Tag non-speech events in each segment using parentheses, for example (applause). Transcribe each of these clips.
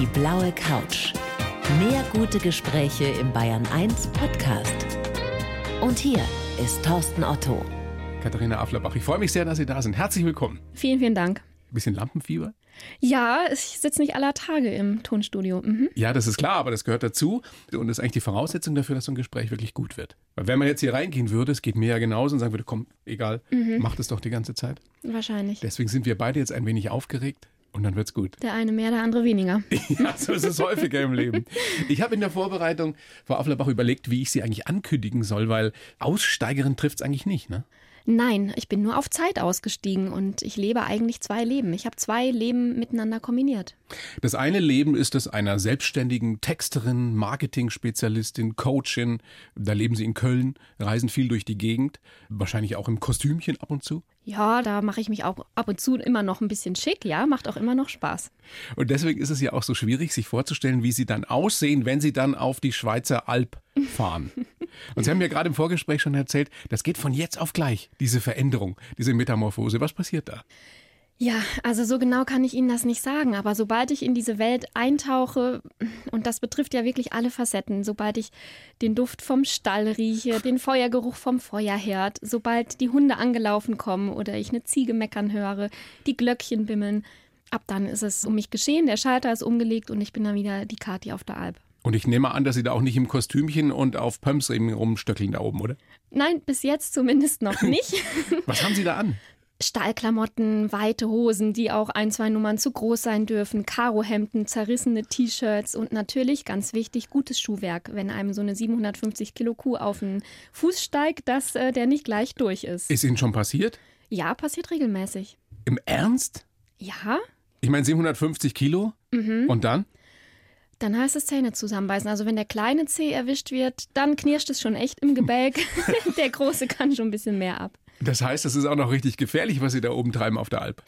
Die blaue Couch. Mehr gute Gespräche im Bayern 1 Podcast. Und hier ist Thorsten Otto. Katharina Afflerbach, ich freue mich sehr, dass Sie da sind. Herzlich willkommen. Vielen, vielen Dank. Bisschen Lampenfieber? Ja, ich sitze nicht aller Tage im Tonstudio. Mhm. Ja, das ist klar, aber das gehört dazu und das ist eigentlich die Voraussetzung dafür, dass so ein Gespräch wirklich gut wird. Weil wenn man jetzt hier reingehen würde, es geht mir ja genauso und sagen würde, komm, egal, mhm. mach das doch die ganze Zeit. Wahrscheinlich. Deswegen sind wir beide jetzt ein wenig aufgeregt. Und dann wird's gut. Der eine mehr, der andere weniger. (laughs) ja, so ist es häufiger im Leben. Ich habe in der Vorbereitung, Frau Afflerbach, überlegt, wie ich sie eigentlich ankündigen soll, weil Aussteigerin trifft's eigentlich nicht, ne? Nein, ich bin nur auf Zeit ausgestiegen und ich lebe eigentlich zwei Leben. Ich habe zwei Leben miteinander kombiniert. Das eine Leben ist das einer selbstständigen Texterin, Marketing-Spezialistin, Coachin. Da leben Sie in Köln, reisen viel durch die Gegend, wahrscheinlich auch im Kostümchen ab und zu. Ja, da mache ich mich auch ab und zu immer noch ein bisschen schick, ja, macht auch immer noch Spaß. Und deswegen ist es ja auch so schwierig, sich vorzustellen, wie Sie dann aussehen, wenn Sie dann auf die Schweizer Alp fahren. (laughs) Und Sie haben mir gerade im Vorgespräch schon erzählt, das geht von jetzt auf gleich, diese Veränderung, diese Metamorphose. Was passiert da? Ja, also so genau kann ich Ihnen das nicht sagen, aber sobald ich in diese Welt eintauche, und das betrifft ja wirklich alle Facetten, sobald ich den Duft vom Stall rieche, den Feuergeruch vom Feuerherd, sobald die Hunde angelaufen kommen oder ich eine Ziege meckern höre, die Glöckchen bimmeln, ab dann ist es um mich geschehen, der Schalter ist umgelegt und ich bin dann wieder die Kati auf der Alp. Und ich nehme an, dass Sie da auch nicht im Kostümchen und auf Pumps rumstöckeln da oben, oder? Nein, bis jetzt zumindest noch (laughs) nicht. Was haben Sie da an? Stallklamotten, weite Hosen, die auch ein, zwei Nummern zu groß sein dürfen, Karohemden, zerrissene T-Shirts und natürlich, ganz wichtig, gutes Schuhwerk, wenn einem so eine 750 Kilo Kuh auf den Fuß steigt, dass äh, der nicht gleich durch ist. Ist Ihnen schon passiert? Ja, passiert regelmäßig. Im Ernst? Ja. Ich meine 750 Kilo? Mhm. Und dann? Dann heißt es Zähne zusammenbeißen. Also wenn der kleine Zeh erwischt wird, dann knirscht es schon echt im Gebälk. (laughs) der große kann schon ein bisschen mehr ab. Das heißt, das ist auch noch richtig gefährlich, was Sie da oben treiben auf der Alp.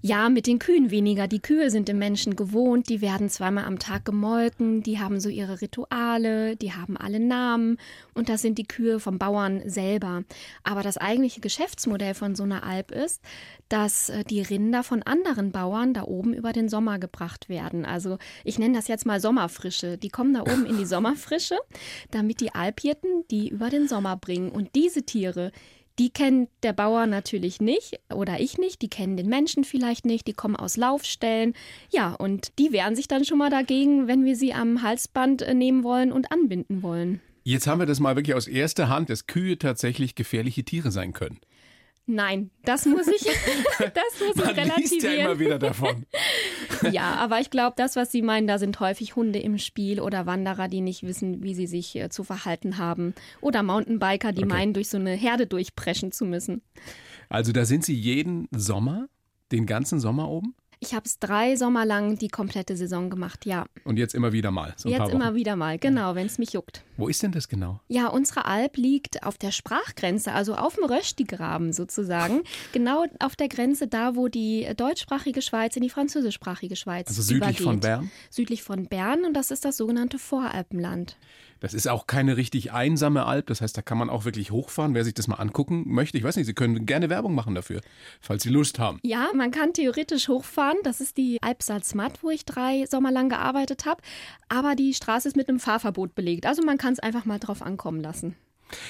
Ja, mit den Kühen weniger. Die Kühe sind dem Menschen gewohnt, die werden zweimal am Tag gemolken, die haben so ihre Rituale, die haben alle Namen und das sind die Kühe vom Bauern selber. Aber das eigentliche Geschäftsmodell von so einer Alp ist, dass äh, die Rinder von anderen Bauern da oben über den Sommer gebracht werden. Also ich nenne das jetzt mal Sommerfrische. Die kommen da oben in die (laughs) Sommerfrische, damit die Alphirten die über den Sommer bringen. Und diese Tiere, die kennt der Bauer natürlich nicht oder ich nicht. Die kennen den Menschen vielleicht nicht. Die kommen aus Laufstellen. Ja, und die wehren sich dann schon mal dagegen, wenn wir sie am Halsband äh, nehmen wollen und anbinden wollen. Jetzt haben wir das mal wirklich aus erster Hand, dass Kühe tatsächlich gefährliche Tiere sein können. Nein, das muss ich, (laughs) das muss Man ich relativieren. Liest ja immer wieder davon. (laughs) (laughs) ja, aber ich glaube, das, was Sie meinen, da sind häufig Hunde im Spiel oder Wanderer, die nicht wissen, wie sie sich äh, zu verhalten haben. Oder Mountainbiker, die okay. meinen, durch so eine Herde durchpreschen zu müssen. Also da sind Sie jeden Sommer, den ganzen Sommer oben? Ich habe es drei Sommer lang die komplette Saison gemacht, ja. Und jetzt immer wieder mal? So jetzt immer wieder mal, genau, wenn es mich juckt. Wo ist denn das genau? Ja, unsere Alp liegt auf der Sprachgrenze, also auf dem Röstigraben sozusagen. (laughs) genau auf der Grenze da, wo die deutschsprachige Schweiz in die französischsprachige Schweiz Also südlich übergeht. von Bern? Südlich von Bern und das ist das sogenannte Voralpenland. Das ist auch keine richtig einsame Alp. Das heißt, da kann man auch wirklich hochfahren. Wer sich das mal angucken möchte, ich weiß nicht, Sie können gerne Werbung machen dafür, falls Sie Lust haben. Ja, man kann theoretisch hochfahren. Das ist die Alp Salzmatt, wo ich drei Sommer lang gearbeitet habe. Aber die Straße ist mit einem Fahrverbot belegt. Also man kann es einfach mal drauf ankommen lassen.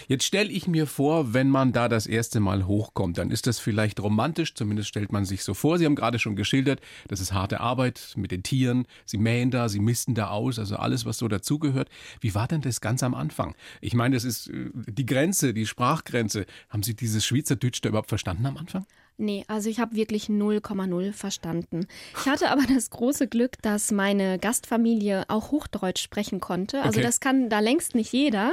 Jetzt stelle ich mir vor, wenn man da das erste Mal hochkommt, dann ist das vielleicht romantisch, zumindest stellt man sich so vor. Sie haben gerade schon geschildert, das ist harte Arbeit mit den Tieren. Sie mähen da, sie misten da aus, also alles, was so dazugehört. Wie war denn das ganz am Anfang? Ich meine, das ist äh, die Grenze, die Sprachgrenze. Haben Sie dieses Schweizerdeutsch da überhaupt verstanden am Anfang? Nee, also ich habe wirklich 0,0 verstanden. Ich hatte aber das große Glück, dass meine Gastfamilie auch Hochdeutsch sprechen konnte. Also Okay. das kann da längst nicht jeder.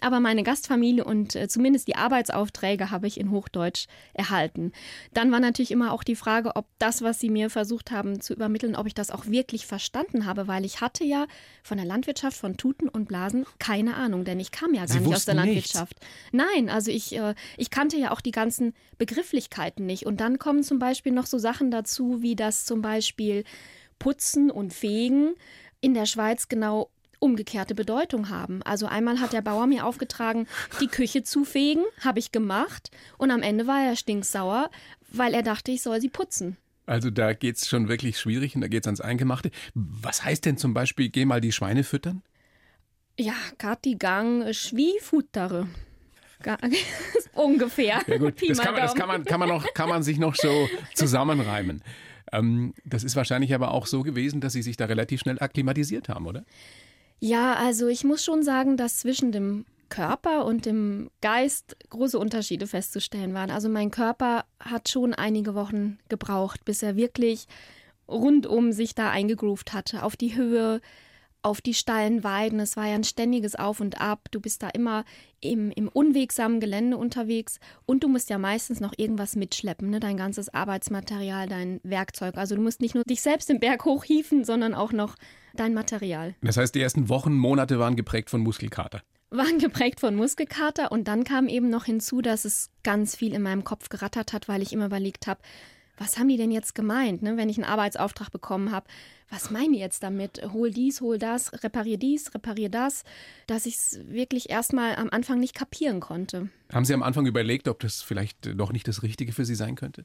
Aber meine Gastfamilie und äh, zumindest die Arbeitsaufträge habe ich in Hochdeutsch erhalten. Dann war natürlich immer auch die Frage, ob das, was sie mir versucht haben zu übermitteln, ob ich das auch wirklich verstanden habe, weil ich hatte ja von der Landwirtschaft, von Tuten und Blasen keine Ahnung, denn ich kam ja gar Sie nicht aus der wussten nichts? Landwirtschaft. Nein, also ich, äh, ich kannte ja auch die ganzen Begrifflichkeiten nicht. Und dann kommen zum Beispiel noch so Sachen dazu, wie das zum Beispiel Putzen und Fegen in der Schweiz genau umgekehrte Bedeutung haben. Also einmal hat der Bauer mir aufgetragen, die Küche zu fegen, habe ich gemacht und am Ende war er stinksauer, weil er dachte, ich soll sie putzen. Also da geht es schon wirklich schwierig und da geht es ans Eingemachte. Was heißt denn zum Beispiel, geh mal die Schweine füttern? Ja, Kati Gang Schwiefuttere. (laughs) Ungefähr. Ja gut, das, kann man, das kann, man, kann, man noch, kann man sich noch so (laughs) zusammenreimen. Ähm, das ist wahrscheinlich aber auch so gewesen, dass Sie sich da relativ schnell akklimatisiert haben, oder? Ja, also ich muss schon sagen, dass zwischen dem Körper und dem Geist große Unterschiede festzustellen waren. Also mein Körper hat schon einige Wochen gebraucht, bis er wirklich rundum sich da eingegroovt hatte, auf die Höhe, auf die steilen Weiden. Es war ja ein ständiges Auf und Ab. Du bist da immer im, im unwegsamen Gelände unterwegs und du musst ja meistens noch irgendwas mitschleppen, ne? dein ganzes Arbeitsmaterial, dein Werkzeug. Also du musst nicht nur dich selbst den Berg hochhieven, sondern auch noch dein Material. Das heißt, die ersten Wochen, Monate waren geprägt von Muskelkater waren geprägt von Muskelkater und dann kam eben noch hinzu, dass es ganz viel in meinem Kopf gerattert hat, weil ich immer überlegt habe, was haben die denn jetzt gemeint, ne? wenn ich einen Arbeitsauftrag bekommen habe? Was meinen die jetzt damit? Hol dies, hol das, reparier dies, reparier das, dass ich es wirklich erstmal am Anfang nicht kapieren konnte. Haben Sie am Anfang überlegt, ob das vielleicht doch nicht das Richtige für Sie sein könnte?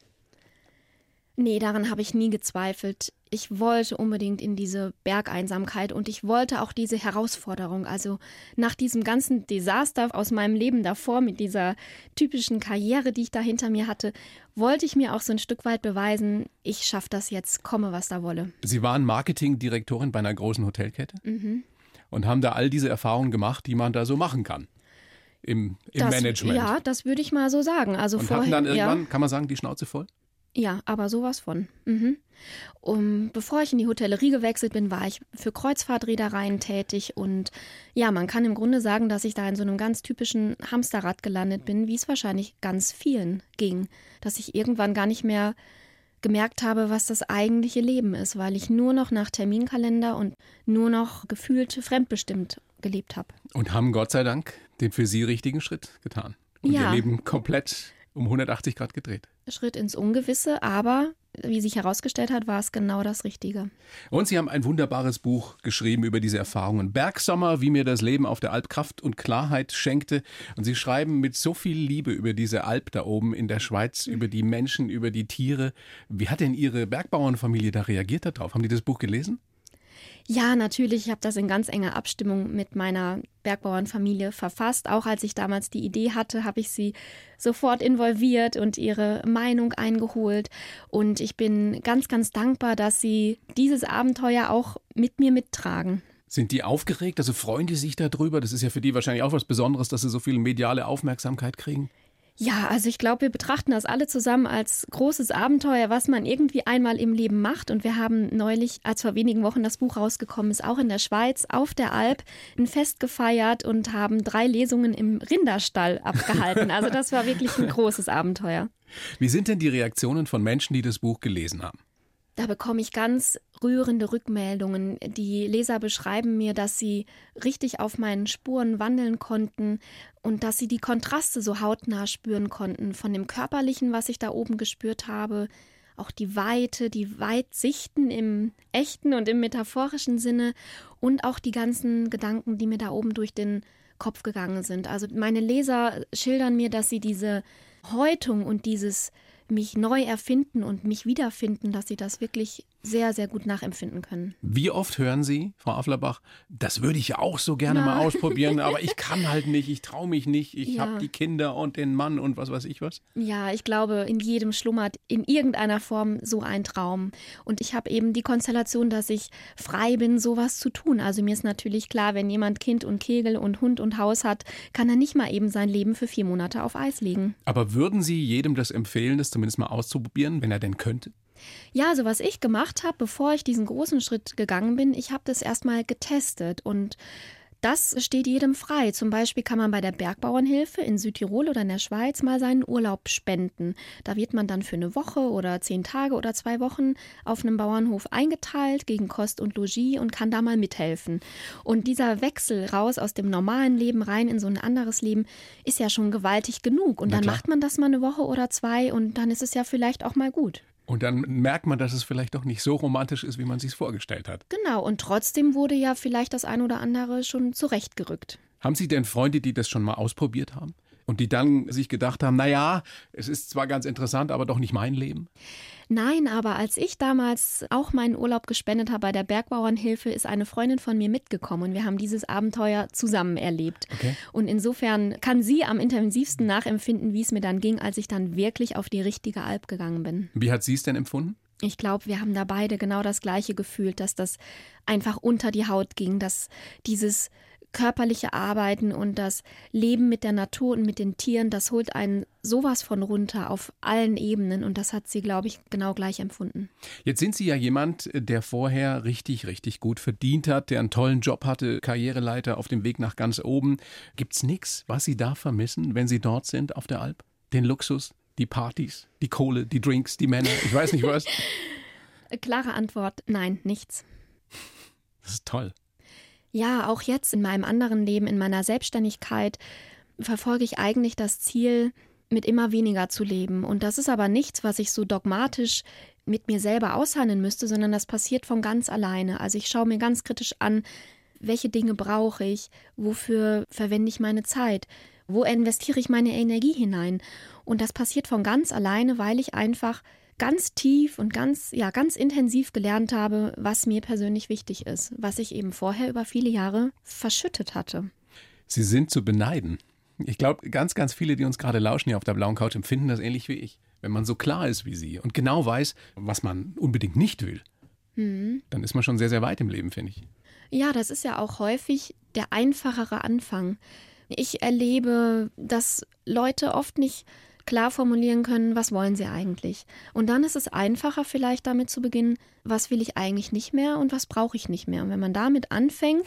Nee, daran habe ich nie gezweifelt. Ich wollte unbedingt in diese Bergeinsamkeit und ich wollte auch diese Herausforderung. Also nach diesem ganzen Desaster aus meinem Leben davor, mit dieser typischen Karriere, die ich da hinter mir hatte, wollte ich mir auch so ein Stück weit beweisen, ich schaffe das jetzt, komme, was da wolle. Sie waren Marketingdirektorin bei einer großen Hotelkette mhm. und haben da all diese Erfahrungen gemacht, die man da so machen kann. Im, im das, Management. Ja, das würde ich mal so sagen. Also und vorher, hatten dann irgendwann, ja. kann man sagen, die Schnauze voll? Ja, aber sowas von. Mhm. Um, bevor ich in die Hotellerie gewechselt bin, war ich für Kreuzfahrtreedereien tätig und ja, man kann im Grunde sagen, dass ich da in so einem ganz typischen Hamsterrad gelandet bin, wie es wahrscheinlich ganz vielen ging, dass ich irgendwann gar nicht mehr gemerkt habe, was das eigentliche Leben ist, weil ich nur noch nach Terminkalender und nur noch gefühlt fremdbestimmt gelebt habe. Und haben Gott sei Dank den für Sie richtigen Schritt getan und Ja. Ihr Leben komplett um 180 Grad gedreht. Schritt ins Ungewisse, aber wie sich herausgestellt hat, war es genau das Richtige. Und Sie haben ein wunderbares Buch geschrieben über diese Erfahrungen. Bergsommer, wie mir das Leben auf der Alp Kraft und Klarheit schenkte. Und Sie schreiben mit so viel Liebe über diese Alp da oben in der Schweiz, über die Menschen, über die Tiere. Wie hat denn Ihre Bergbauernfamilie da reagiert darauf? Haben die das Buch gelesen? Ja, natürlich. Ich habe das in ganz enger Abstimmung mit meiner Bergbauernfamilie verfasst. Auch als ich damals die Idee hatte, habe ich sie sofort involviert und ihre Meinung eingeholt. Und ich bin ganz, ganz dankbar, dass sie dieses Abenteuer auch mit mir mittragen. Sind die aufgeregt? Also freuen die sich darüber? Das ist ja für die wahrscheinlich auch was Besonderes, dass sie so viel mediale Aufmerksamkeit kriegen. Ja, also ich glaube, wir betrachten das alle zusammen als großes Abenteuer, was man irgendwie einmal im Leben macht. Und wir haben neulich, als vor wenigen Wochen das Buch rausgekommen ist, auch in der Schweiz auf der Alp ein Fest gefeiert und haben drei Lesungen im Rinderstall abgehalten. Also das war wirklich ein (laughs) großes Abenteuer. Wie sind denn die Reaktionen von Menschen, die das Buch gelesen haben? Da bekomme ich ganz rührende Rückmeldungen. Die Leser beschreiben mir, dass sie richtig auf meinen Spuren wandeln konnten und dass sie die Kontraste so hautnah spüren konnten von dem körperlichen, was ich da oben gespürt habe, auch die Weite, die Weitsichten im echten und im metaphorischen Sinne und auch die ganzen Gedanken, die mir da oben durch den Kopf gegangen sind. Also meine Leser schildern mir, dass sie diese Häutung und dieses mich neu erfinden und mich wiederfinden, dass sie das wirklich sehr, sehr gut nachempfinden können. Wie oft hören Sie, Frau Afflerbach, das würde ich ja auch so gerne Ja. mal ausprobieren, (laughs) aber ich kann halt nicht, ich traue mich nicht, ich Ja. habe die Kinder und den Mann und was weiß ich was. Ja, ich glaube, in jedem schlummert in irgendeiner Form so ein Traum. Und ich habe eben die Konstellation, dass ich frei bin, sowas zu tun. Also mir ist natürlich klar, wenn jemand Kind und Kegel und Hund und Haus hat, kann er nicht mal eben sein Leben für vier Monate auf Eis legen. Aber würden Sie jedem das empfehlen, das zumindest mal auszuprobieren, wenn er denn könnte? Ja, also was ich gemacht habe, bevor ich diesen großen Schritt gegangen bin, ich habe das erstmal getestet und das steht jedem frei. Zum Beispiel kann man bei der Bergbauernhilfe in Südtirol oder in der Schweiz mal seinen Urlaub spenden. Da wird man dann für eine Woche oder zehn Tage oder zwei Wochen auf einem Bauernhof eingeteilt gegen Kost und Logis und kann da mal mithelfen. Und dieser Wechsel raus aus dem normalen Leben rein in so ein anderes Leben ist ja schon gewaltig genug. Und dann macht man das mal eine Woche oder zwei und dann ist es ja vielleicht auch mal gut. Und dann merkt man, dass es vielleicht doch nicht so romantisch ist, wie man sich vorgestellt hat. Genau, und trotzdem wurde ja vielleicht das ein oder andere schon zurechtgerückt. Haben Sie denn Freunde, die das schon mal ausprobiert haben? Und die dann sich gedacht haben, naja, es ist zwar ganz interessant, aber doch nicht mein Leben? Nein, aber als ich damals auch meinen Urlaub gespendet habe bei der Bergbauernhilfe, ist eine Freundin von mir mitgekommen und wir haben dieses Abenteuer zusammen erlebt. Okay. Und insofern kann sie am intensivsten nachempfinden, wie es mir dann ging, als ich dann wirklich auf die richtige Alp gegangen bin. Wie hat sie es denn empfunden? Ich glaube, wir haben da beide genau das Gleiche gefühlt, dass das einfach unter die Haut ging, dass dieses körperliche Arbeiten und das Leben mit der Natur und mit den Tieren, das holt einen sowas von runter auf allen Ebenen und das hat sie, glaube ich, genau gleich empfunden. Jetzt sind Sie ja jemand, der vorher richtig, richtig gut verdient hat, der einen tollen Job hatte, Karriereleiter auf dem Weg nach ganz oben. Gibt es nichts, was Sie da vermissen, wenn Sie dort sind auf der Alp? Den Luxus, die Partys, die Kohle, die Drinks, die Männer, ich weiß nicht was. (laughs) Klare Antwort, nein, nichts. Das ist toll. Ja, auch jetzt in meinem anderen Leben, in meiner Selbstständigkeit, verfolge ich eigentlich das Ziel, mit immer weniger zu leben. Und das ist aber nichts, was ich so dogmatisch mit mir selber aushandeln müsste, sondern das passiert von ganz alleine. Also ich schaue mir ganz kritisch an, welche Dinge brauche ich, wofür verwende ich meine Zeit, wo investiere ich meine Energie hinein. Und das passiert von ganz alleine, weil ich einfach ganz tief und ganz, ja, ganz intensiv gelernt habe, was mir persönlich wichtig ist, was ich eben vorher über viele Jahre verschüttet hatte. Sie sind zu beneiden. Ich glaube, ganz, ganz viele, die uns gerade lauschen hier auf der blauen Couch, empfinden das ähnlich wie ich. Wenn man so klar ist wie Sie und genau weiß, was man unbedingt nicht will, mhm. dann ist man schon sehr, sehr weit im Leben, finde ich. Ja, das ist ja auch häufig der einfachere Anfang. Ich erlebe, dass Leute oft nicht klar formulieren können, was wollen sie eigentlich. Und dann ist es einfacher vielleicht damit zu beginnen, was will ich eigentlich nicht mehr und was brauche ich nicht mehr. Und wenn man damit anfängt,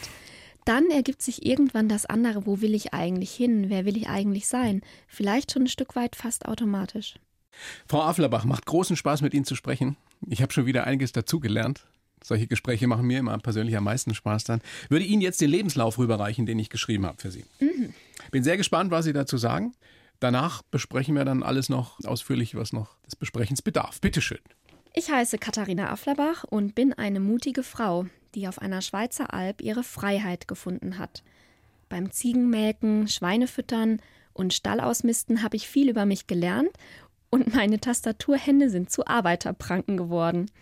dann ergibt sich irgendwann das andere, wo will ich eigentlich hin, wer will ich eigentlich sein. Vielleicht schon ein Stück weit fast automatisch. Frau Afflerbach, macht großen Spaß mit Ihnen zu sprechen. Ich habe schon wieder einiges dazugelernt. Solche Gespräche machen mir immer persönlich am meisten Spaß dann. Würde Ihnen jetzt den Lebenslauf rüberreichen, den ich geschrieben habe für Sie. Mhm. Bin sehr gespannt, was Sie dazu sagen. Danach besprechen wir dann alles noch ausführlich, was noch des Besprechens bedarf. Bitteschön. Ich heiße Katharina Afflerbach und bin eine mutige Frau, die auf einer Schweizer Alp ihre Freiheit gefunden hat. Beim Ziegenmelken, Schweinefüttern und Stallausmisten habe ich viel über mich gelernt und meine Tastaturhände sind zu Arbeiterpranken geworden.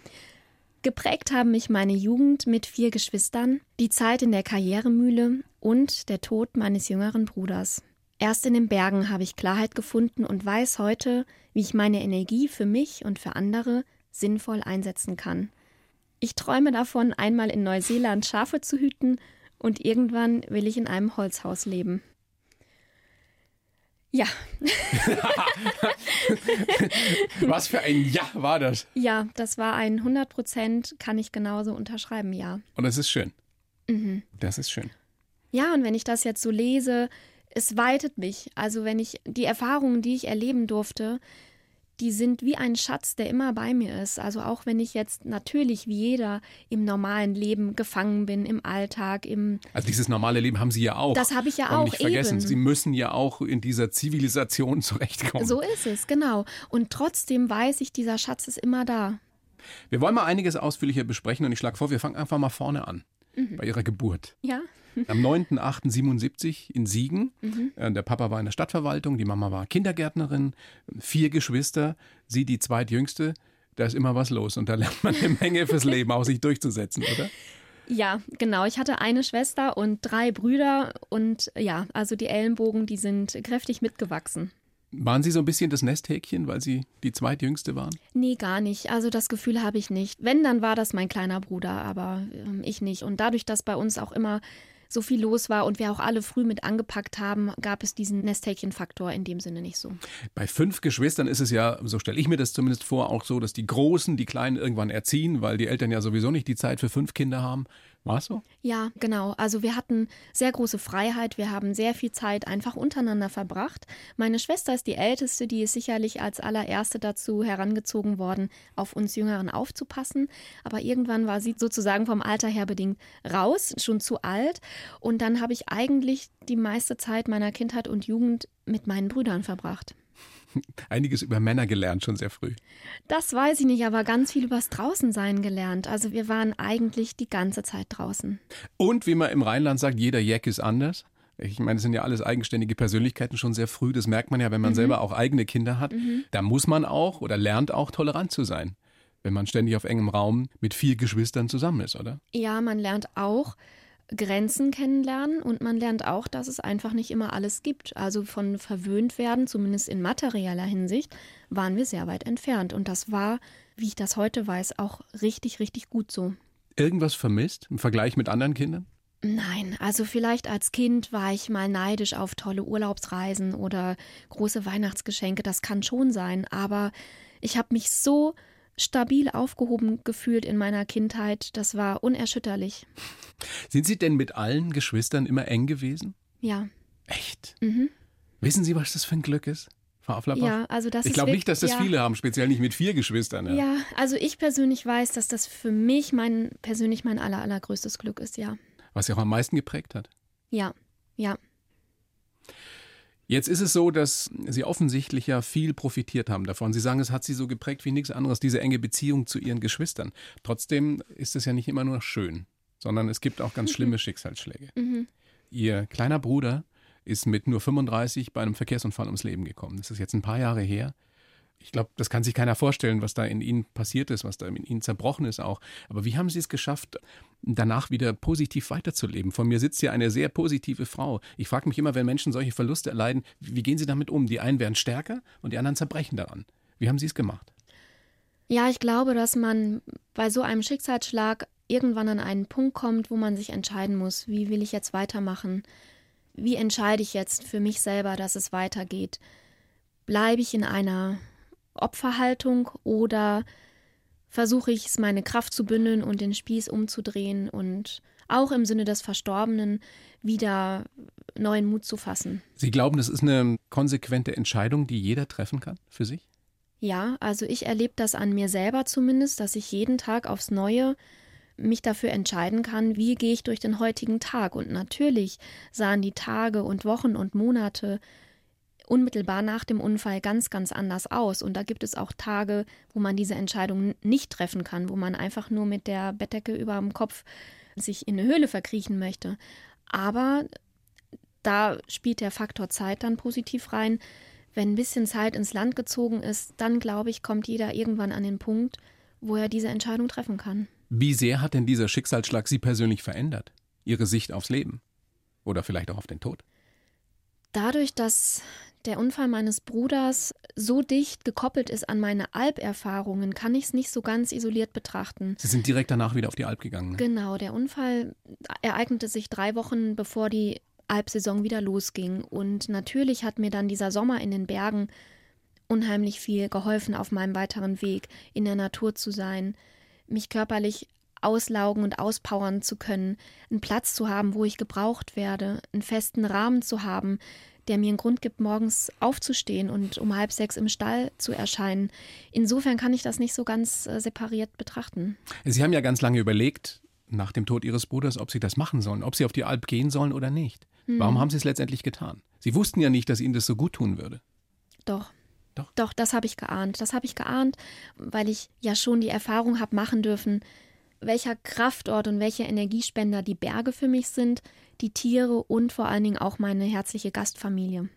Geprägt haben mich meine Jugend mit vier Geschwistern, die Zeit in der Karrieremühle und der Tod meines jüngeren Bruders. Erst in den Bergen habe ich Klarheit gefunden und weiß heute, wie ich meine Energie für mich und für andere sinnvoll einsetzen kann. Ich träume davon, einmal in Neuseeland Schafe zu hüten und irgendwann will ich in einem Holzhaus leben. Ja. (laughs) Was für ein Ja war das? Ja, das war ein 100 Prozent, kann ich genauso unterschreiben, ja. Und das ist schön. Mhm. Das ist schön. Ja, und wenn ich das jetzt so lese, es weitet mich. Also wenn ich die Erfahrungen, die ich erleben durfte, die sind wie ein Schatz, der immer bei mir ist. Also auch wenn ich jetzt natürlich wie jeder im normalen Leben gefangen bin, im Alltag, im Also dieses normale Leben haben Sie ja auch. Das habe ich ja Und auch. Nicht vergessen, eben. Sie müssen ja auch in dieser Zivilisation (laughs) zurechtkommen. So ist es, genau. Und trotzdem weiß ich, dieser Schatz ist immer da. Wir wollen mal einiges ausführlicher besprechen und ich schlage vor, wir fangen einfach mal vorne an. Mhm. Bei Ihrer Geburt. Ja. Am 9.8.77 in Siegen. Mhm. Äh, der Papa war in der Stadtverwaltung, die Mama war Kindergärtnerin, vier Geschwister, sie die zweitjüngste. Da ist immer was los und da lernt man eine Menge fürs (laughs) Leben auch sich durchzusetzen, oder? Ja, genau. Ich hatte eine Schwester und drei Brüder und ja, also die Ellenbogen, die sind kräftig mitgewachsen. Waren Sie so ein bisschen das Nesthäkchen, weil Sie die zweitjüngste waren? Nee, gar nicht. Also das Gefühl habe ich nicht. Wenn, dann war das mein kleiner Bruder, aber ähm, ich nicht. Und dadurch, dass bei uns auch immer so viel los war und wir auch alle früh mit angepackt haben, gab es diesen Nesthäkchen-Faktor in dem Sinne nicht so. Bei fünf Geschwistern ist es ja, so stelle ich mir das zumindest vor, auch so, dass die Großen die Kleinen irgendwann erziehen, weil die Eltern ja sowieso nicht die Zeit für fünf Kinder haben. War es so? Ja, genau. Also wir hatten sehr große Freiheit. Wir haben sehr viel Zeit einfach untereinander verbracht. Meine Schwester ist die älteste, die ist sicherlich als allererste dazu herangezogen worden, auf uns Jüngeren aufzupassen. Aber irgendwann war sie sozusagen vom Alter her bedingt raus, schon zu alt. Und dann habe ich eigentlich die meiste Zeit meiner Kindheit und Jugend mit meinen Brüdern verbracht. (laughs) einiges über Männer gelernt, schon sehr früh. Das weiß ich nicht, aber ganz viel übers Draußensein gelernt. Also wir waren eigentlich die ganze Zeit draußen. Und wie man im Rheinland sagt, jeder Jack ist anders. Ich meine, es sind ja alles eigenständige Persönlichkeiten schon sehr früh. Das merkt man ja, wenn man Mhm. selber auch eigene Kinder hat. Da muss man auch oder lernt auch tolerant zu sein, wenn man ständig auf engem Raum mit vier Geschwistern zusammen ist, oder? Ja, man lernt auch Grenzen kennenlernen und man lernt auch, dass es einfach nicht immer alles gibt. Also von verwöhnt werden, zumindest in materieller Hinsicht, waren wir sehr weit entfernt. Und das war, wie ich das heute weiß, auch richtig, richtig gut so. Irgendwas vermisst im Vergleich mit anderen Kindern? Nein, also vielleicht als Kind war ich mal neidisch auf tolle Urlaubsreisen oder große Weihnachtsgeschenke, das kann schon sein, aber ich habe mich so stabil aufgehoben gefühlt in meiner Kindheit, das war unerschütterlich. Sind Sie denn mit allen Geschwistern immer eng gewesen? Ja. Echt? Mhm. Wissen Sie, was das für ein Glück ist, Frau Afflerbach? Ja, also das ich glaube nicht, dass das ja. viele haben, speziell nicht mit vier Geschwistern. Ja. Ja, also ich persönlich weiß, dass das für mich mein persönlich mein aller, allergrößtes Glück ist, ja. Was Sie auch am meisten geprägt hat. Ja, ja. Jetzt ist es so, dass Sie offensichtlich ja viel profitiert haben davon. Sie sagen, es hat Sie so geprägt wie nichts anderes, diese enge Beziehung zu Ihren Geschwistern. Trotzdem ist es ja nicht immer nur schön, sondern es gibt auch ganz schlimme (laughs) Schicksalsschläge. Mhm. Ihr kleiner Bruder ist mit nur 35 bei einem Verkehrsunfall ums Leben gekommen. Das ist jetzt ein paar Jahre her. Ich glaube, das kann sich keiner vorstellen, was da in Ihnen passiert ist, was da in Ihnen zerbrochen ist auch. Aber wie haben Sie es geschafft, danach wieder positiv weiterzuleben? Von mir sitzt hier eine sehr positive Frau. Ich frage mich immer, wenn Menschen solche Verluste erleiden, wie gehen sie damit um? Die einen werden stärker und die anderen zerbrechen daran. Wie haben Sie es gemacht? Ja, ich glaube, dass man bei so einem Schicksalsschlag irgendwann an einen Punkt kommt, wo man sich entscheiden muss, wie will ich jetzt weitermachen? Wie entscheide ich jetzt für mich selber, dass es weitergeht? Bleibe ich in einer Opferhaltung oder versuche ich es, meine Kraft zu bündeln und den Spieß umzudrehen und auch im Sinne des Verstorbenen wieder neuen Mut zu fassen? Sie glauben, das ist eine konsequente Entscheidung, die jeder treffen kann für sich? Ja, also ich erlebe das an mir selber zumindest, dass ich jeden Tag aufs Neue mich dafür entscheiden kann, wie gehe ich durch den heutigen Tag. Und natürlich sahen die Tage und Wochen und Monate unmittelbar nach dem Unfall ganz, ganz anders aus. Und da gibt es auch Tage, wo man diese Entscheidung nicht treffen kann, wo man einfach nur mit der Bettdecke über dem Kopf sich in eine Höhle verkriechen möchte. Aber da spielt der Faktor Zeit dann positiv rein. Wenn ein bisschen Zeit ins Land gezogen ist, dann glaube ich, kommt jeder irgendwann an den Punkt, wo er diese Entscheidung treffen kann. Wie sehr hat denn dieser Schicksalsschlag Sie persönlich verändert? Ihre Sicht aufs Leben? Oder vielleicht auch auf den Tod? Dadurch, dass der Unfall meines Bruders so dicht gekoppelt ist an meine Alperfahrungen, kann ich es nicht so ganz isoliert betrachten. Sie sind direkt danach wieder auf die Alp gegangen. Ne? Genau, der Unfall ereignete sich drei Wochen bevor die Alpsaison wieder losging. Und natürlich hat mir dann dieser Sommer in den Bergen unheimlich viel geholfen auf meinem weiteren Weg, in der Natur zu sein, mich körperlich auslaugen und auspowern zu können, einen Platz zu haben, wo ich gebraucht werde, einen festen Rahmen zu haben, der mir einen Grund gibt, morgens aufzustehen und um halb sechs im Stall zu erscheinen. Insofern kann ich das nicht so ganz äh, separiert betrachten. Sie haben ja ganz lange überlegt, nach dem Tod Ihres Bruders, ob Sie das machen sollen, ob Sie auf die Alp gehen sollen oder nicht. Warum haben Sie es letztendlich getan? Sie wussten ja nicht, dass Ihnen das so gut tun würde. Doch. Doch? Doch, das habe ich geahnt. Das habe ich geahnt, weil ich ja schon die Erfahrung habe machen dürfen, welcher Kraftort und welche Energiespender die Berge für mich sind, die Tiere und vor allen Dingen auch meine herzliche Gastfamilie.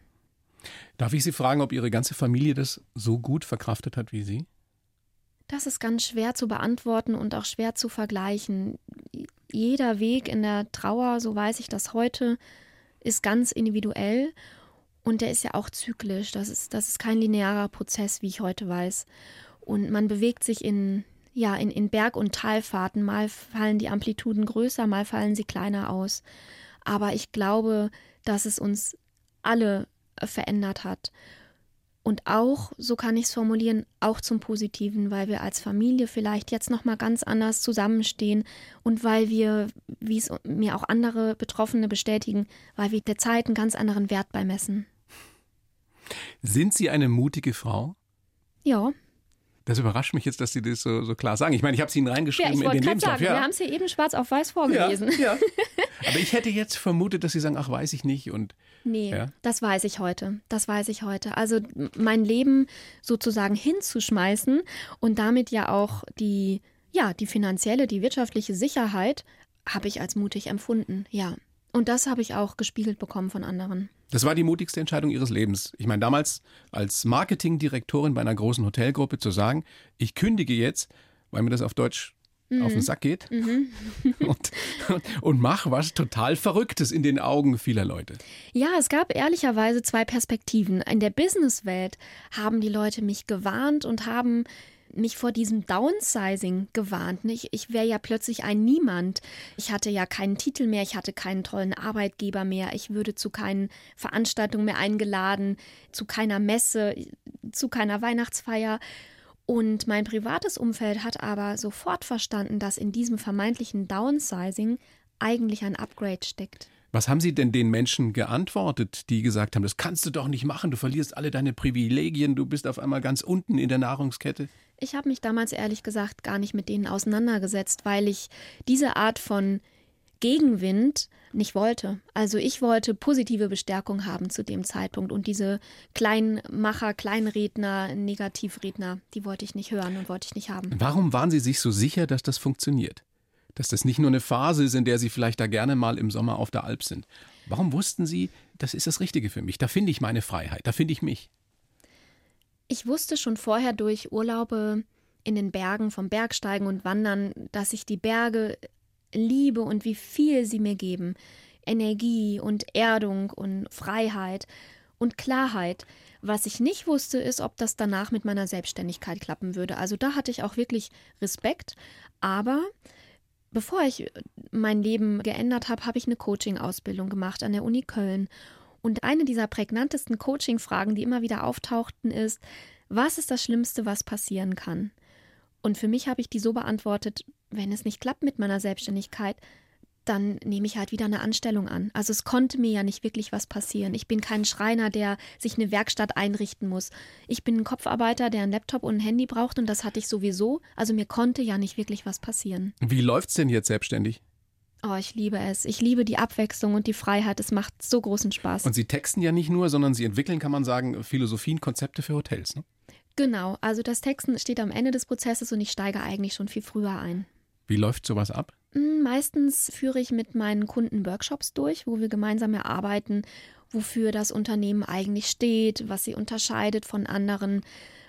Darf ich Sie fragen, ob Ihre ganze Familie das so gut verkraftet hat wie Sie? Das ist ganz schwer zu beantworten und auch schwer zu vergleichen. Jeder Weg in der Trauer, so weiß ich das heute, ist ganz individuell und der ist ja auch zyklisch. Das ist, das ist kein linearer Prozess, wie ich heute weiß. Und man bewegt sich in, ja, in, in Berg- und Talfahrten. Mal fallen die Amplituden größer, mal fallen sie kleiner aus. Aber ich glaube, dass es uns alle äh, verändert hat. Und auch, so kann ich es formulieren, auch zum Positiven, weil wir als Familie vielleicht jetzt nochmal ganz anders zusammenstehen und weil wir, wie es mir auch andere Betroffene bestätigen, weil wir der Zeit einen ganz anderen Wert beimessen. Sind Sie eine mutige Frau? Ja, Das überrascht mich jetzt, dass Sie das so, so klar sagen. Ich meine, ich habe es Ihnen ja reingeschrieben ich in den Lebenslauf. sagen, wir haben es hier eben schwarz auf weiß vorgelesen. ja, ja. (laughs) Aber ich hätte jetzt vermutet, dass Sie sagen, ach, weiß ich nicht. Und Nee, Ja? das weiß ich heute. Das weiß ich heute. Also mein Leben sozusagen hinzuschmeißen und damit ja auch die, ja, die finanzielle, die wirtschaftliche Sicherheit habe ich als mutig empfunden. Ja. Und das habe ich auch gespiegelt bekommen von anderen. Das war die mutigste Entscheidung Ihres Lebens. Ich meine, damals als Marketingdirektorin bei einer großen Hotelgruppe zu sagen, ich kündige jetzt, weil mir das auf Deutsch mhm. auf den Sack geht mhm. (laughs) und, und mach was total Verrücktes in den Augen vieler Leute. Ja, es gab ehrlicherweise zwei Perspektiven. In der Businesswelt haben die Leute mich gewarnt und haben mich vor diesem Downsizing gewarnt. Ich, ich wäre ja plötzlich ein Niemand. Ich hatte ja keinen Titel mehr, ich hatte keinen tollen Arbeitgeber mehr, ich würde zu keinen Veranstaltungen mehr eingeladen, zu keiner Messe, zu keiner Weihnachtsfeier. Und mein privates Umfeld hat aber sofort verstanden, dass in diesem vermeintlichen Downsizing eigentlich ein Upgrade steckt. Was haben Sie denn den Menschen geantwortet, die gesagt haben, das kannst du doch nicht machen, du verlierst alle deine Privilegien, du bist auf einmal ganz unten in der Nahrungskette? Ich habe mich damals ehrlich gesagt gar nicht mit denen auseinandergesetzt, weil ich diese Art von Gegenwind nicht wollte. Also ich wollte positive Bestärkung haben zu dem Zeitpunkt und diese Kleinmacher, Kleinredner, Negativredner, die wollte ich nicht hören und wollte ich nicht haben. Warum waren Sie sich so sicher, dass das funktioniert? dass das nicht nur eine Phase ist, in der Sie vielleicht da gerne mal im Sommer auf der Alp sind. Warum wussten Sie, das ist das Richtige für mich? Da finde ich meine Freiheit, da finde ich mich. Ich wusste schon vorher durch Urlaube in den Bergen vom Bergsteigen und Wandern, dass ich die Berge liebe und wie viel sie mir geben. Energie und Erdung und Freiheit und Klarheit. Was ich nicht wusste, ist, ob das danach mit meiner Selbstständigkeit klappen würde. Also da hatte ich auch wirklich Respekt. Aber bevor ich mein Leben geändert habe, habe ich eine Coaching-Ausbildung gemacht an der Uni Köln. Und eine dieser prägnantesten Coaching-Fragen, die immer wieder auftauchten, ist, was ist das Schlimmste, was passieren kann? Und für mich habe ich die so beantwortet, wenn es nicht klappt mit meiner Selbstständigkeit, dann nehme ich halt wieder eine Anstellung an. Also es konnte mir ja nicht wirklich was passieren. Ich bin kein Schreiner, der sich eine Werkstatt einrichten muss. Ich bin ein Kopfarbeiter, der einen Laptop und ein Handy braucht und das hatte ich sowieso. Also mir konnte ja nicht wirklich was passieren. Wie läuft's denn jetzt selbstständig? Oh, ich liebe es. Ich liebe die Abwechslung und die Freiheit. Es macht so großen Spaß. Und Sie texten ja nicht nur, sondern Sie entwickeln, kann man sagen, Philosophien, Konzepte für Hotels, ne? Genau. Also das Texten steht am Ende des Prozesses und ich steige eigentlich schon viel früher ein. Wie läuft sowas ab? Hm, meistens führe ich mit meinen Kunden Workshops durch, wo wir gemeinsam erarbeiten, wofür das Unternehmen eigentlich steht, was sie unterscheidet von anderen,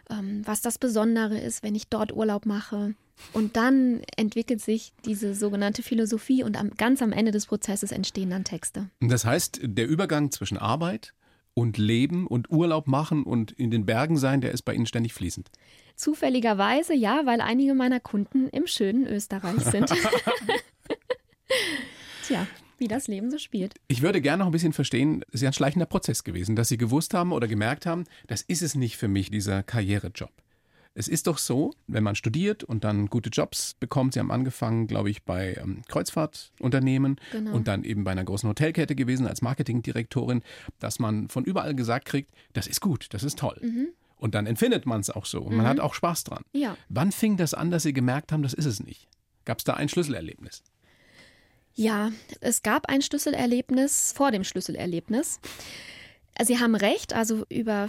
was das Besondere ist, wenn ich dort Urlaub mache. Und dann entwickelt sich diese sogenannte Philosophie und am, ganz am Ende des Prozesses entstehen dann Texte. Das heißt, der Übergang zwischen Arbeit und Leben und Urlaub machen und in den Bergen sein, der ist bei Ihnen ständig fließend. Zufälligerweise ja, weil einige meiner Kunden im schönen Österreich sind. (laughs) (laughs) Tja, wie das Leben so spielt. Ich würde gerne noch ein bisschen verstehen, es ist ja ein schleichender Prozess gewesen, dass Sie gewusst haben oder gemerkt haben, das ist es nicht für mich, dieser Karrierejob. Es ist doch so, wenn man studiert und dann gute Jobs bekommt, Sie haben angefangen, glaube ich, bei ähm, Kreuzfahrtunternehmen genau. und dann eben bei einer großen Hotelkette gewesen als Marketingdirektorin, dass man von überall gesagt kriegt, das ist gut, das ist toll. Mhm. Und dann empfindet man es auch so und mhm. man hat auch Spaß dran. Ja. Wann fing das an, dass Sie gemerkt haben, das ist es nicht? Gab es da ein Schlüsselerlebnis? Ja, es gab ein Schlüsselerlebnis vor dem Schlüsselerlebnis. Sie haben recht, also über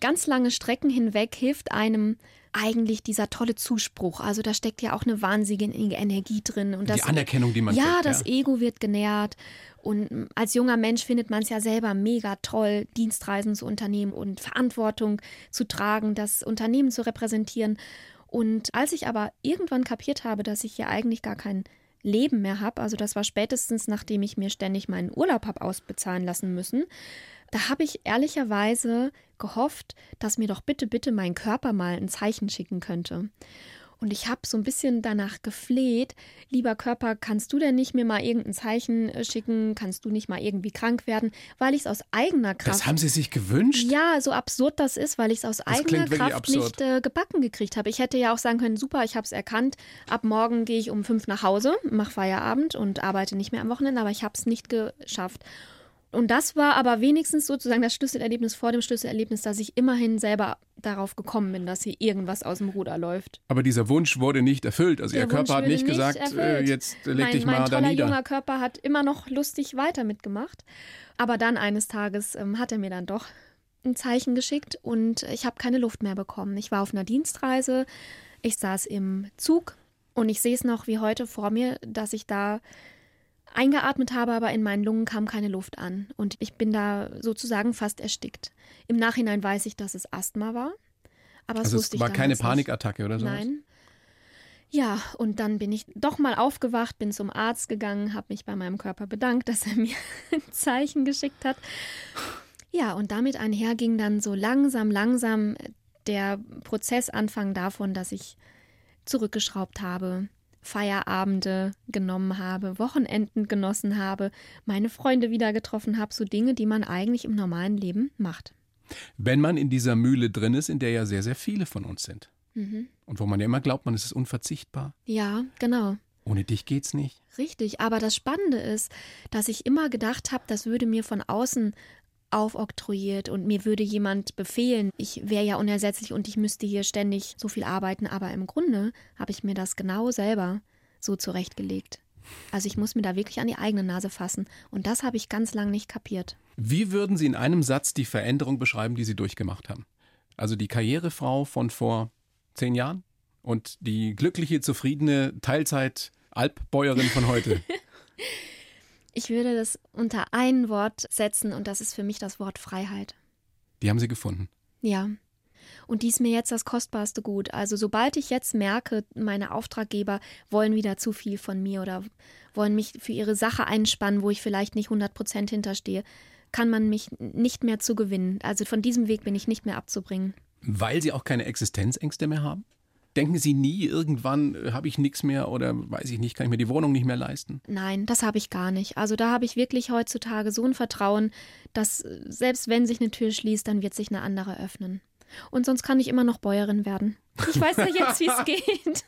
ganz lange Strecken hinweg hilft einem eigentlich dieser tolle Zuspruch. Also da steckt ja auch eine wahnsinnige Energie drin. Und das, die Anerkennung, die man Ja, kriegt, das Ego wird genährt. Und als junger Mensch findet man es ja selber mega toll, Dienstreisen zu unternehmen und Verantwortung zu tragen, das Unternehmen zu repräsentieren. Und als ich aber irgendwann kapiert habe, dass ich hier eigentlich gar kein Leben mehr habe, also das war spätestens, nachdem ich mir ständig meinen Urlaub habe ausbezahlen lassen müssen, da habe ich ehrlicherweise gehofft, dass mir doch bitte, bitte mein Körper mal ein Zeichen schicken könnte. Und ich habe so ein bisschen danach gefleht, lieber Körper, kannst du denn nicht mir mal irgendein Zeichen äh, schicken? Kannst du nicht mal irgendwie krank werden? Weil ich es aus eigener Kraft. Das haben Sie sich gewünscht? Ja, so absurd das ist, weil ich es aus das eigener Kraft nicht äh, gebacken gekriegt habe. Ich hätte ja auch sagen können, super, ich habe es erkannt. Ab morgen gehe ich um fünf nach Hause, mache Feierabend und arbeite nicht mehr am Wochenende, aber ich habe es nicht geschafft. Und das war aber wenigstens sozusagen das Schlüsselerlebnis vor dem Schlüsselerlebnis, dass ich immerhin selber darauf gekommen bin, dass hier irgendwas aus dem Ruder läuft. Aber dieser Wunsch wurde nicht erfüllt. Also Der Ihr Körper Wunsch hat nicht gesagt, äh, erfüllt. jetzt leg mein, dich mal mein da nieder. junger Körper hat immer noch lustig weiter mitgemacht. Aber dann eines Tages ähm, hat er mir dann doch ein Zeichen geschickt und ich habe keine Luft mehr bekommen. Ich war auf einer Dienstreise, ich saß im Zug und ich sehe es noch wie heute vor mir, dass ich da eingeatmet habe, aber in meinen Lungen kam keine Luft an. Und ich bin da sozusagen fast erstickt. Im Nachhinein weiß ich, dass es Asthma war. Aber also es war keine Panikattacke oder nicht. so? Nein. Ja, und dann bin ich doch mal aufgewacht, bin zum Arzt gegangen, habe mich bei meinem Körper bedankt, (laughs) dass er mir ein Zeichen geschickt hat. Ja, und damit einher ging dann so langsam, langsam der Prozess anfangen davon, dass ich zurückgeschraubt habe, Feierabende genommen habe, Wochenenden genossen habe, meine Freunde wieder getroffen habe, so Dinge, die man eigentlich im normalen Leben macht. Wenn man in dieser Mühle drin ist, in der ja sehr, sehr viele von uns sind. Mhm. Und wo man ja immer glaubt, man ist unverzichtbar. Ja, genau. Ohne dich geht's nicht. Richtig, aber das Spannende ist, dass ich immer gedacht habe, das würde mir von außen aufoktroyiert und mir würde jemand befehlen, ich wäre ja unersetzlich und ich müsste hier ständig so viel arbeiten, aber im Grunde habe ich mir das genau selber so zurechtgelegt. Also ich muss mir da wirklich an die eigene Nase fassen und das habe ich ganz lang nicht kapiert. Wie würden Sie in einem Satz die Veränderung beschreiben, die Sie durchgemacht haben? Also die Karrierefrau von vor zehn Jahren und die glückliche, zufriedene Teilzeit-Alpbäuerin von heute. (laughs) Ich würde das unter ein Wort setzen und das ist für mich das Wort Freiheit. Die haben Sie gefunden. Ja. Und die ist mir jetzt das kostbarste Gut. Also sobald ich jetzt merke, meine Auftraggeber wollen wieder zu viel von mir oder wollen mich für ihre Sache einspannen, wo ich vielleicht nicht 100 Prozent hinterstehe, kann man mich nicht mehr zu gewinnen. Also von diesem Weg bin ich nicht mehr abzubringen. Weil Sie auch keine Existenzängste mehr haben? Denken Sie nie, irgendwann äh, habe ich nichts mehr oder weiß ich nicht, kann ich mir die Wohnung nicht mehr leisten? Nein, das habe ich gar nicht. Also da habe ich wirklich heutzutage so ein Vertrauen, dass äh, selbst wenn sich eine Tür schließt, dann wird sich eine andere öffnen. Und sonst kann ich immer noch Bäuerin werden. Ich weiß ja jetzt, wie es (laughs) geht.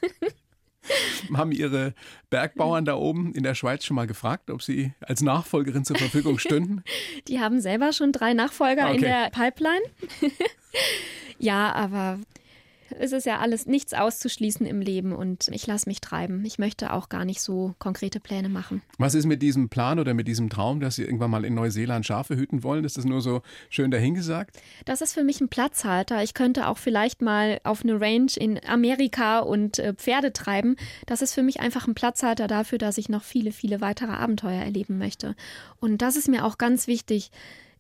Haben Ihre Bergbauern da oben in der Schweiz schon mal gefragt, ob Sie als Nachfolgerin zur Verfügung stünden? (laughs) Die haben selber schon drei Nachfolger Okay. in der Pipeline. (laughs) ja, aber es ist ja alles nichts auszuschließen im Leben und ich lasse mich treiben. Ich möchte auch gar nicht so konkrete Pläne machen. Was ist mit diesem Plan oder mit diesem Traum, dass Sie irgendwann mal in Neuseeland Schafe hüten wollen? Ist das nur so schön dahingesagt? Das ist für mich ein Platzhalter. Ich könnte auch vielleicht mal auf eine Range in Amerika und äh, Pferde treiben. Das ist für mich einfach ein Platzhalter dafür, dass ich noch viele, viele weitere Abenteuer erleben möchte. Und das ist mir auch ganz wichtig.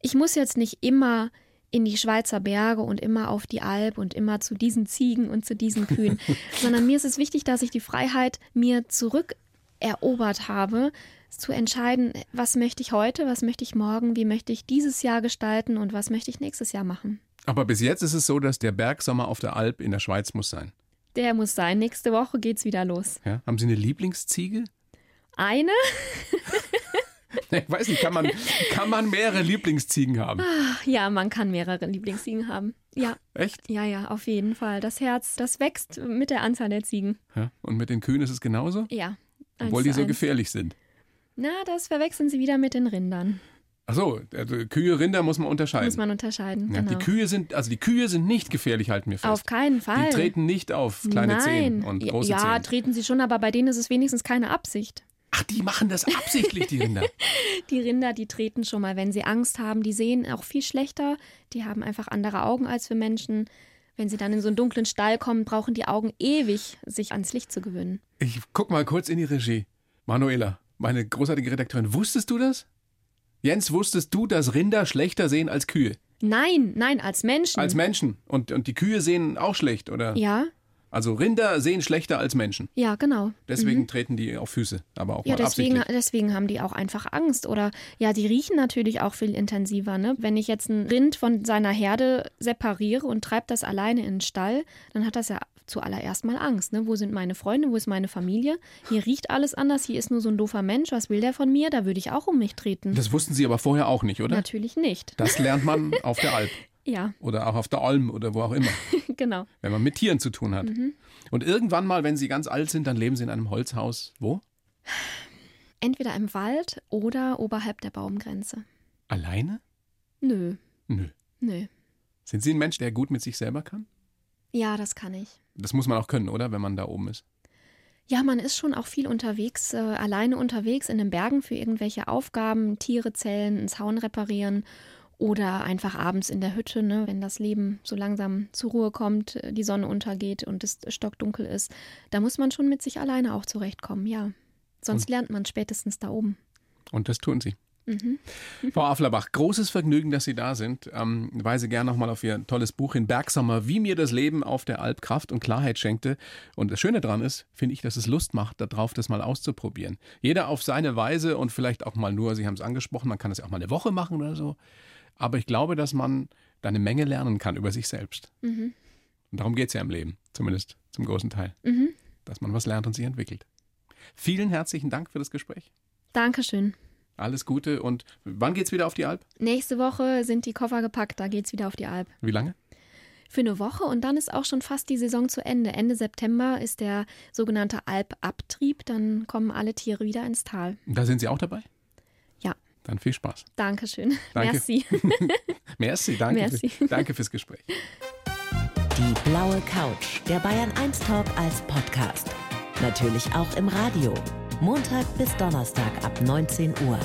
Ich muss jetzt nicht immer in die Schweizer Berge und immer auf die Alp und immer zu diesen Ziegen und zu diesen Kühen, (laughs) sondern mir ist es wichtig, dass ich die Freiheit mir zurückerobert habe, zu entscheiden, was möchte ich heute, was möchte ich morgen, wie möchte ich dieses Jahr gestalten und was möchte ich nächstes Jahr machen. Aber bis jetzt ist es so, dass der Bergsommer auf der Alp in der Schweiz muss sein. Der muss sein. Nächste Woche geht's wieder los. Ja? Haben Sie eine Lieblingsziege? Eine? (laughs) (laughs) Ich weiß nicht, kann man, kann man mehrere Lieblingsziegen haben? Ach, ja, man kann mehrere Lieblingsziegen haben. Ja, Echt? ja, ja, auf jeden Fall. Das Herz, das wächst mit der Anzahl der Ziegen. Ja? Und mit den Kühen ist es genauso? Ja. Obwohl die so eins. gefährlich sind. Na, das verwechseln sie wieder mit den Rindern. Ach so, also Kühe, Rinder muss man unterscheiden. Muss man unterscheiden. ja, genau. Die Kühe sind, also die Kühe sind nicht gefährlich, halten wir fest. Auf keinen Fall. Die treten nicht auf kleine Nein. Zehen und Ja, große ja, Zehen. treten sie schon, aber bei denen ist es wenigstens keine Absicht. Ach, die machen das absichtlich, die Rinder. (laughs) Die Rinder, die treten schon mal, wenn sie Angst haben. Die sehen auch viel schlechter. Die haben einfach andere Augen als wir Menschen. Wenn sie dann in so einen dunklen Stall kommen, brauchen die Augen ewig, sich ans Licht zu gewöhnen. Ich guck mal kurz in die Regie. Manuela, meine großartige Redakteurin, wusstest du das? Jens, wusstest du, dass Rinder schlechter sehen als Kühe? Nein, nein, als Menschen. Als Menschen. Und, und die Kühe sehen auch schlecht, oder? ja, Also Rinder sehen schlechter als Menschen. ja, genau. Deswegen treten die auf Füße, aber auch Ja, mal deswegen, deswegen haben die auch einfach Angst. Oder ja, die riechen natürlich auch viel intensiver. Ne? Wenn ich jetzt ein Rind von seiner Herde separiere und treibe das alleine in den Stall, dann hat das ja zuallererst mal Angst. Ne? Wo sind meine Freunde? Wo ist meine Familie? Hier riecht alles anders. Hier ist nur so ein doofer Mensch. Was will der von mir? Da würde ich auch um mich treten. Das wussten sie aber vorher auch nicht, oder? Natürlich nicht. Das lernt man auf der Alp (laughs) Ja, oder auch auf der Alm oder wo auch immer, (laughs) genau. wenn man mit Tieren zu tun hat. Mhm. Und irgendwann mal, wenn sie ganz alt sind, dann leben sie in einem Holzhaus. Wo? Entweder im Wald oder oberhalb der Baumgrenze. Alleine? Nö, Nö. nö. Sind Sie ein Mensch, der gut mit sich selber kann? Ja, das kann ich. Das muss man auch können, oder? Wenn man da oben ist. Ja, man ist schon auch viel unterwegs, äh, alleine unterwegs in den Bergen für irgendwelche Aufgaben, Tiere zählen, einen Zaun reparieren oder einfach abends in der Hütte, ne, wenn das Leben so langsam zur Ruhe kommt, äh, die Sonne untergeht und es stockdunkel ist. Da muss man schon mit sich alleine auch zurechtkommen, ja. Sonst lernt man spätestens da oben. Und das tun Sie. Mhm. (laughs) Frau Afflerbach, großes Vergnügen, dass Sie da sind. Ähm, weise gerne nochmal auf Ihr tolles Buch in Bergsommer, wie mir das Leben auf der Alp Kraft und Klarheit schenkte. Und das Schöne daran ist, finde ich, dass es Lust macht, darauf das mal auszuprobieren. Jeder auf seine Weise und vielleicht auch mal nur, Sie haben es angesprochen, man kann das ja auch mal eine Woche machen oder so. Aber ich glaube, dass man da eine Menge lernen kann über sich selbst. Mhm. Und darum geht es ja im Leben, zumindest zum großen Teil. Mhm. Dass man was lernt und sich entwickelt. Vielen herzlichen Dank für das Gespräch. Dankeschön. Alles Gute und wann geht's wieder auf die Alp? Nächste Woche sind die Koffer gepackt, da geht's wieder auf die Alp. Wie lange? Für eine Woche und dann ist auch schon fast die Saison zu Ende. Ende September ist der sogenannte Alpabtrieb, dann kommen alle Tiere wieder ins Tal. Da sind Sie auch dabei? Dann viel Spaß. Dankeschön. Danke. Merci. (laughs) Merci, danke. Merci. Für, danke fürs Gespräch. Die blaue Couch, der Bayern 1 Talk als Podcast. Natürlich auch im Radio. Montag bis Donnerstag ab 19 Uhr.